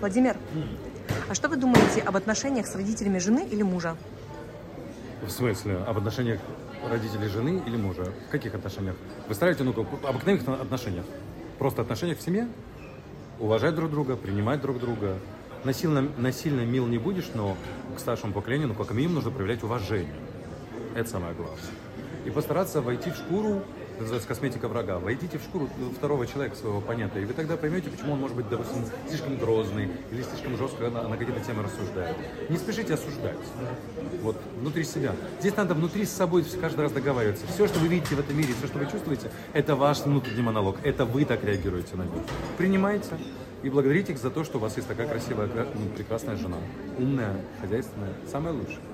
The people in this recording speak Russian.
Владимир, а что вы думаете об отношениях с родителями жены или мужа? В смысле? Об отношениях родителей жены или мужа? В каких отношениях? Ставите, ну, обыкновенных отношениях. Просто отношениях в семье. Уважать друг друга, принимать друг друга. Насильно, насильно мил не будешь, но к старшему поколению, ну, как минимум, нужно проявлять уважение. Это самое главное. И постараться войти в шкуру называется косметика врага. Войдите в шкуру второго человека, своего оппонента, и вы тогда поймете, почему он может быть, допустим, слишком грозный или слишком жестко на, на какие-то темы рассуждает. Не спешите осуждать. Вот, внутри себя. Здесь надо внутри с собой каждый раз договариваться. Все, что вы видите в этом мире, все, что вы чувствуете, это ваш внутренний монолог. Это вы так реагируете на мир. Принимайте и благодарите их за то, что у вас есть такая красивая, ну, прекрасная жена. Умная, хозяйственная, самая лучшая.